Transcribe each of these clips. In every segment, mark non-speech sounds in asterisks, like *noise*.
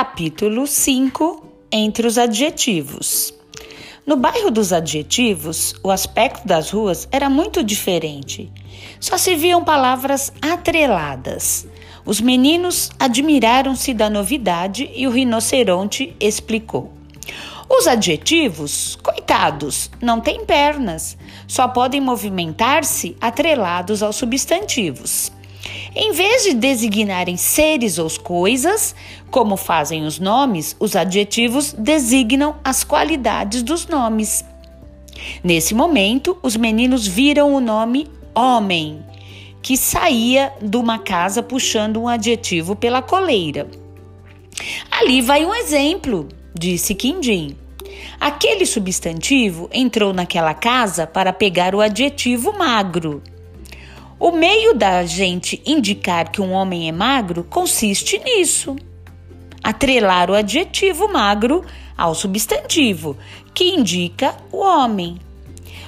Capítulo 5 Entre os adjetivos. No bairro dos adjetivos, o aspecto das ruas era muito diferente. Só se viam palavras atreladas. Os meninos admiraram-se da novidade e o rinoceronte explicou. Os adjetivos, coitados, não têm pernas, só podem movimentar-se atrelados aos substantivos. Em vez de designarem seres ou coisas, como fazem os nomes, os adjetivos designam as qualidades dos nomes. Nesse momento, os meninos viram o nome homem, que saía de uma casa puxando um adjetivo pela coleira. Ali vai um exemplo, disse Quindim. Aquele substantivo entrou naquela casa para pegar o adjetivo magro. O meio da gente indicar que um homem é magro consiste nisso. Atrelar o adjetivo magro ao substantivo, que indica o homem.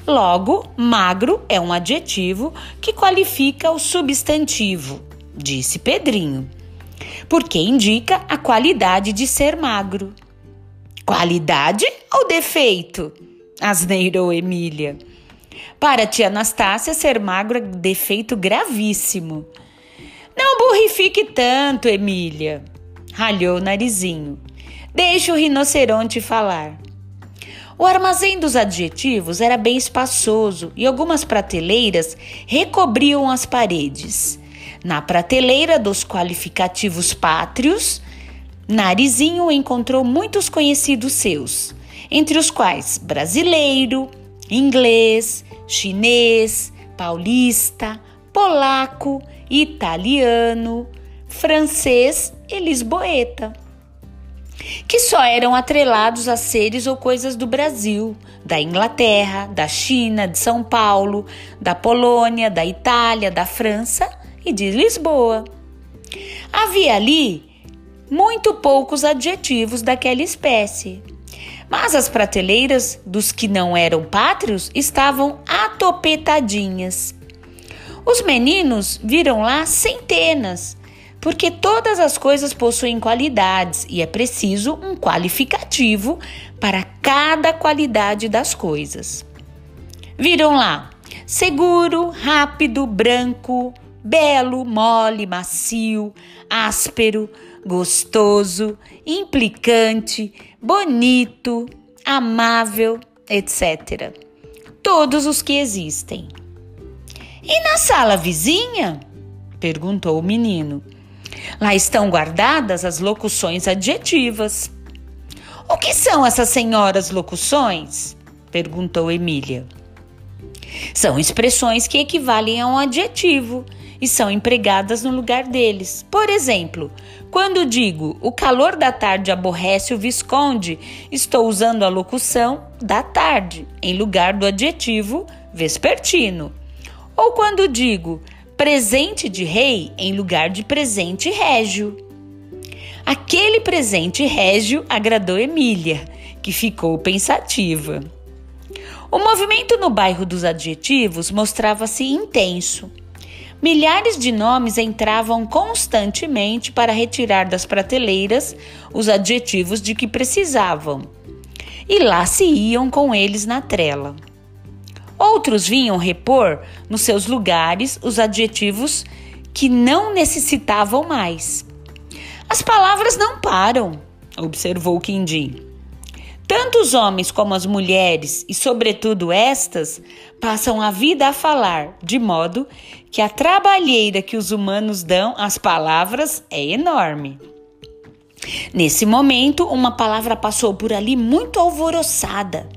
Logo, magro é um adjetivo que qualifica o substantivo, disse Pedrinho, porque indica a qualidade de ser magro. Qualidade ou defeito? Asneirou Emília. Para tia Anastácia, ser magro é defeito gravíssimo. Não burrifique tanto, Emília, ralhou o narizinho. Deixe o rinoceronte falar. O armazém dos adjetivos era bem espaçoso e algumas prateleiras recobriam as paredes. Na prateleira dos qualificativos pátrios, Narizinho encontrou muitos conhecidos seus, entre os quais brasileiro, inglês, chinês, paulista, polaco, italiano, francês e lisboeta, que só eram atrelados a seres ou coisas do Brasil, da Inglaterra, da China, de São Paulo, da Polônia, da Itália, da França e de Lisboa. Havia ali muito poucos adjetivos daquela espécie. Mas as prateleiras dos que não eram pátrios estavam atopetadinhas. Os meninos viram lá centenas, porque todas as coisas possuem qualidades e é preciso um qualificativo para cada qualidade das coisas. Viram lá seguro, rápido, branco, belo, mole, macio, áspero, gostoso, implicante, bonito, amável, etc. Todos os que existem. E na sala vizinha? perguntou o menino. Lá estão guardadas as locuções adjetivas. O que são essas senhoras locuções? perguntou Emília. São expressões que equivalem a um adjetivo e são empregadas no lugar deles. Por exemplo, quando digo o calor da tarde aborrece o Visconde, estou usando a locução da tarde em lugar do adjetivo vespertino. Ou quando digo presente de rei em lugar de presente régio. Aquele presente régio agradou Emília, que ficou pensativa. O movimento no bairro dos adjetivos mostrava-se intenso. Milhares de nomes entravam constantemente para retirar das prateleiras os adjetivos de que precisavam, e lá se iam com eles na trela. Outros vinham repor nos seus lugares os adjetivos que não necessitavam mais. As palavras não param, observou Quindim. Tanto os homens como as mulheres, e sobretudo estas, passam a vida a falar, de modo que a trabalheira que os humanos dão às palavras é enorme. Nesse momento, uma palavra passou por ali muito alvoroçada.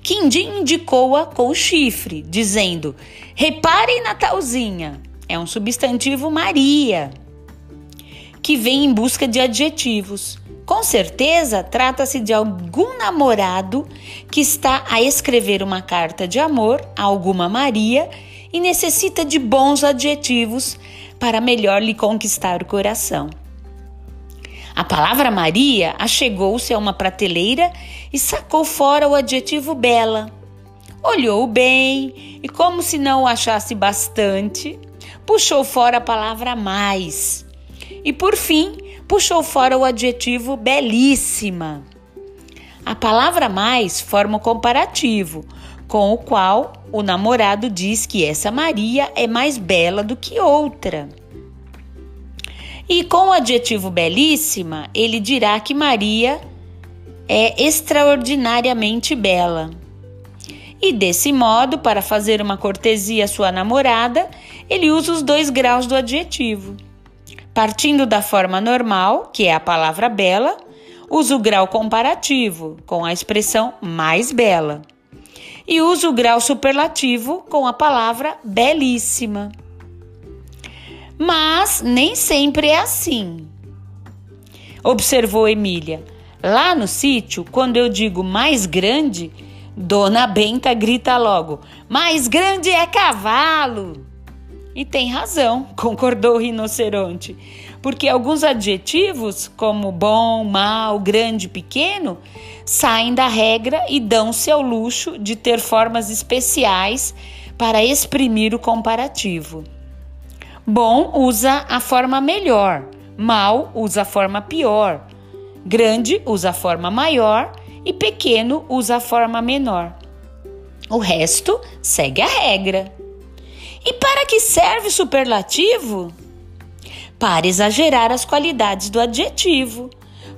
Quindim indicou-a com o chifre, dizendo: Reparem na talzinha, é um substantivo Maria, que vem em busca de adjetivos. Com certeza, trata-se de algum namorado que está a escrever uma carta de amor a alguma Maria e necessita de bons adjetivos para melhor lhe conquistar o coração. A palavra Maria achegou-se a uma prateleira e sacou fora o adjetivo bela. Olhou bem e, como se não o achasse bastante, puxou fora a palavra mais. E por fim, puxou fora o adjetivo belíssima. A palavra mais forma o comparativo, com o qual o namorado diz que essa Maria é mais bela do que outra. E com o adjetivo belíssima, ele dirá que Maria é extraordinariamente bela. E desse modo, para fazer uma cortesia à sua namorada, ele usa os dois graus do adjetivo. Partindo da forma normal, que é a palavra bela, usa o grau comparativo, com a expressão mais bela. E usa o grau superlativo com a palavra belíssima. Mas nem sempre é assim. Observou Emília. Lá no sítio, quando eu digo mais grande, Dona Benta grita logo: Mais grande é cavalo! E tem razão, *laughs* concordou o rinoceronte, porque alguns adjetivos, como bom, mal, grande, pequeno, saem da regra e dão-se ao luxo de ter formas especiais para exprimir o comparativo. Bom usa a forma melhor, mal usa a forma pior, grande usa a forma maior e pequeno usa a forma menor. O resto segue a regra. E para que serve o superlativo? Para exagerar as qualidades do adjetivo.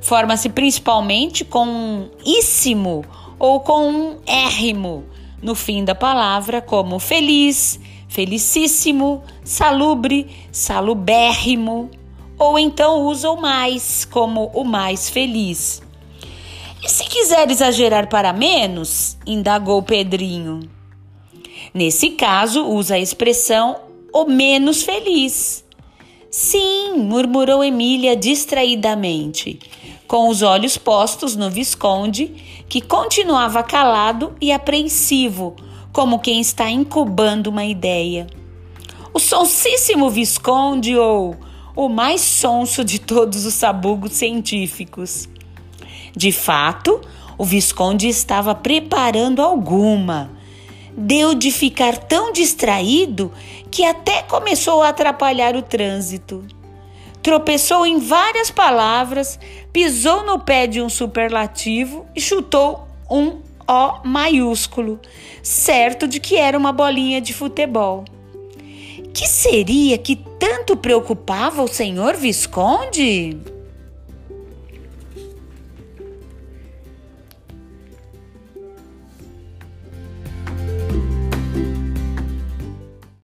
Forma-se principalmente com um íssimo ou com um érrimo no fim da palavra, como feliz, felicíssimo, salubre, salubérrimo, ou então usa o mais, como o mais feliz. E se quiser exagerar para menos? indagou Pedrinho. Nesse caso, usa a expressão o menos feliz. Sim, murmurou Emília distraidamente, com os olhos postos no Visconde, que continuava calado e apreensivo, como quem está incubando uma ideia. O sonsíssimo Visconde ou o mais sonso de todos os sabugos científicos. De fato, o Visconde estava preparando alguma. Deu de ficar tão distraído que até começou a atrapalhar o trânsito. Tropeçou em várias palavras, pisou no pé de um superlativo e chutou um O maiúsculo, certo de que era uma bolinha de futebol. Que seria que tanto preocupava o senhor Visconde?